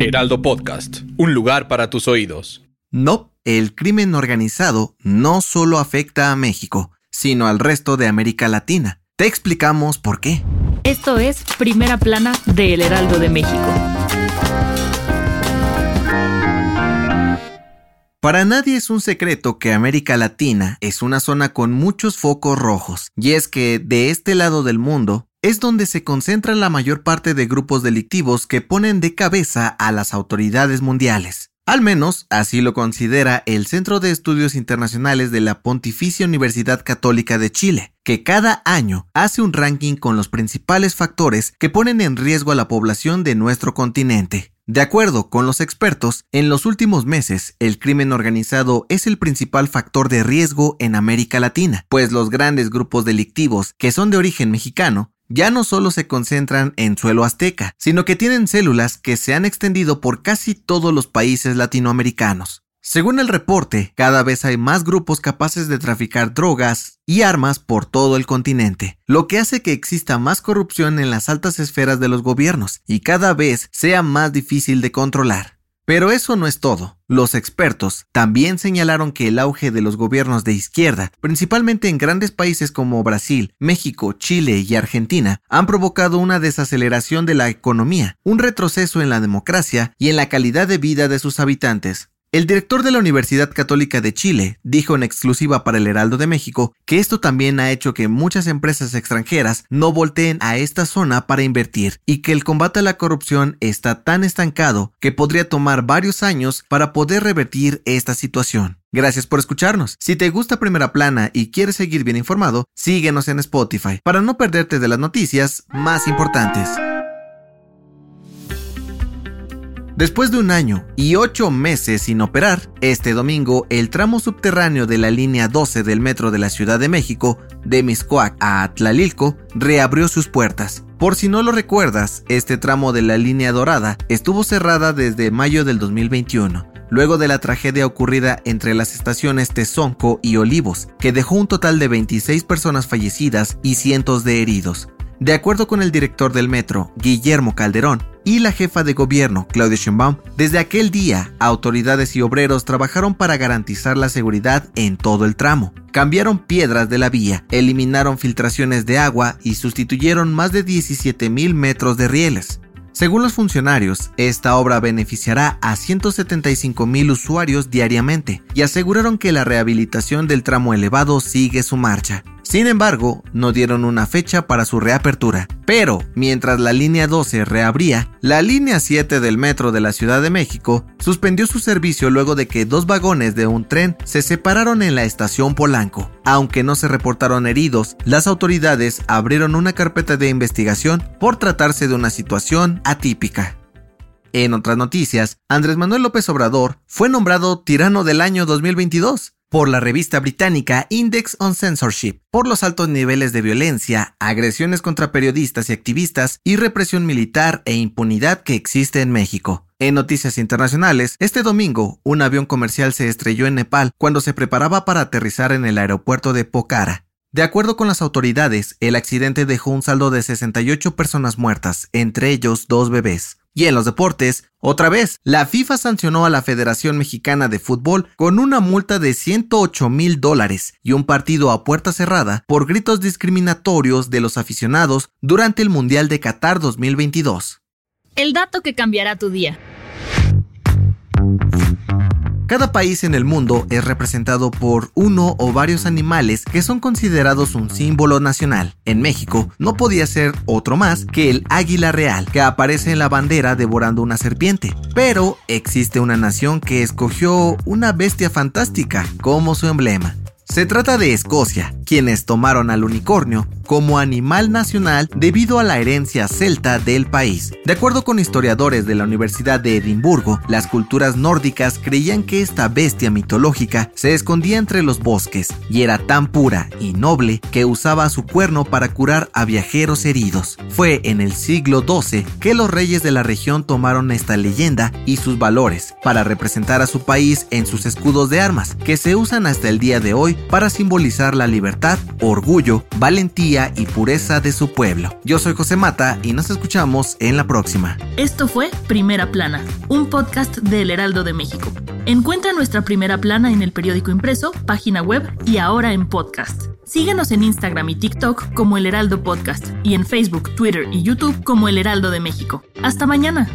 Heraldo Podcast, un lugar para tus oídos. No, el crimen organizado no solo afecta a México, sino al resto de América Latina. Te explicamos por qué. Esto es Primera Plana de El Heraldo de México. Para nadie es un secreto que América Latina es una zona con muchos focos rojos, y es que de este lado del mundo es donde se concentra la mayor parte de grupos delictivos que ponen de cabeza a las autoridades mundiales. Al menos así lo considera el Centro de Estudios Internacionales de la Pontificia Universidad Católica de Chile, que cada año hace un ranking con los principales factores que ponen en riesgo a la población de nuestro continente. De acuerdo con los expertos, en los últimos meses el crimen organizado es el principal factor de riesgo en América Latina, pues los grandes grupos delictivos que son de origen mexicano ya no solo se concentran en suelo azteca, sino que tienen células que se han extendido por casi todos los países latinoamericanos. Según el reporte, cada vez hay más grupos capaces de traficar drogas y armas por todo el continente, lo que hace que exista más corrupción en las altas esferas de los gobiernos y cada vez sea más difícil de controlar. Pero eso no es todo. Los expertos también señalaron que el auge de los gobiernos de izquierda, principalmente en grandes países como Brasil, México, Chile y Argentina, han provocado una desaceleración de la economía, un retroceso en la democracia y en la calidad de vida de sus habitantes. El director de la Universidad Católica de Chile dijo en exclusiva para el Heraldo de México que esto también ha hecho que muchas empresas extranjeras no volteen a esta zona para invertir y que el combate a la corrupción está tan estancado que podría tomar varios años para poder revertir esta situación. Gracias por escucharnos. Si te gusta Primera Plana y quieres seguir bien informado, síguenos en Spotify para no perderte de las noticias más importantes. Después de un año y ocho meses sin operar, este domingo el tramo subterráneo de la línea 12 del metro de la Ciudad de México, de Miscoac a Atlalilco, reabrió sus puertas. Por si no lo recuerdas, este tramo de la línea dorada estuvo cerrada desde mayo del 2021 luego de la tragedia ocurrida entre las estaciones Tezonco y Olivos, que dejó un total de 26 personas fallecidas y cientos de heridos. De acuerdo con el director del metro, Guillermo Calderón, y la jefa de gobierno, Claudia Sheinbaum, desde aquel día, autoridades y obreros trabajaron para garantizar la seguridad en todo el tramo. Cambiaron piedras de la vía, eliminaron filtraciones de agua y sustituyeron más de 17 mil metros de rieles. Según los funcionarios, esta obra beneficiará a 175 mil usuarios diariamente y aseguraron que la rehabilitación del tramo elevado sigue su marcha. Sin embargo, no dieron una fecha para su reapertura. Pero, mientras la línea 12 reabría, la línea 7 del metro de la Ciudad de México suspendió su servicio luego de que dos vagones de un tren se separaron en la estación Polanco. Aunque no se reportaron heridos, las autoridades abrieron una carpeta de investigación por tratarse de una situación atípica. En otras noticias, Andrés Manuel López Obrador fue nombrado Tirano del año 2022 por la revista británica Index on Censorship por los altos niveles de violencia, agresiones contra periodistas y activistas y represión militar e impunidad que existe en México. En noticias internacionales, este domingo, un avión comercial se estrelló en Nepal cuando se preparaba para aterrizar en el aeropuerto de Pokhara. De acuerdo con las autoridades, el accidente dejó un saldo de 68 personas muertas, entre ellos dos bebés. Y en los deportes, otra vez, la FIFA sancionó a la Federación Mexicana de Fútbol con una multa de 108 mil dólares y un partido a puerta cerrada por gritos discriminatorios de los aficionados durante el Mundial de Qatar 2022. El dato que cambiará tu día. Cada país en el mundo es representado por uno o varios animales que son considerados un símbolo nacional. En México no podía ser otro más que el águila real, que aparece en la bandera devorando una serpiente. Pero existe una nación que escogió una bestia fantástica como su emblema. Se trata de Escocia, quienes tomaron al unicornio como animal nacional debido a la herencia celta del país. De acuerdo con historiadores de la Universidad de Edimburgo, las culturas nórdicas creían que esta bestia mitológica se escondía entre los bosques y era tan pura y noble que usaba su cuerno para curar a viajeros heridos. Fue en el siglo XII que los reyes de la región tomaron esta leyenda y sus valores para representar a su país en sus escudos de armas, que se usan hasta el día de hoy para simbolizar la libertad, orgullo, valentía y pureza de su pueblo. Yo soy José Mata y nos escuchamos en la próxima. Esto fue Primera Plana, un podcast del Heraldo de México. Encuentra nuestra primera plana en el periódico impreso, página web y ahora en podcast. Síguenos en Instagram y TikTok como El Heraldo Podcast y en Facebook, Twitter y YouTube como El Heraldo de México. Hasta mañana.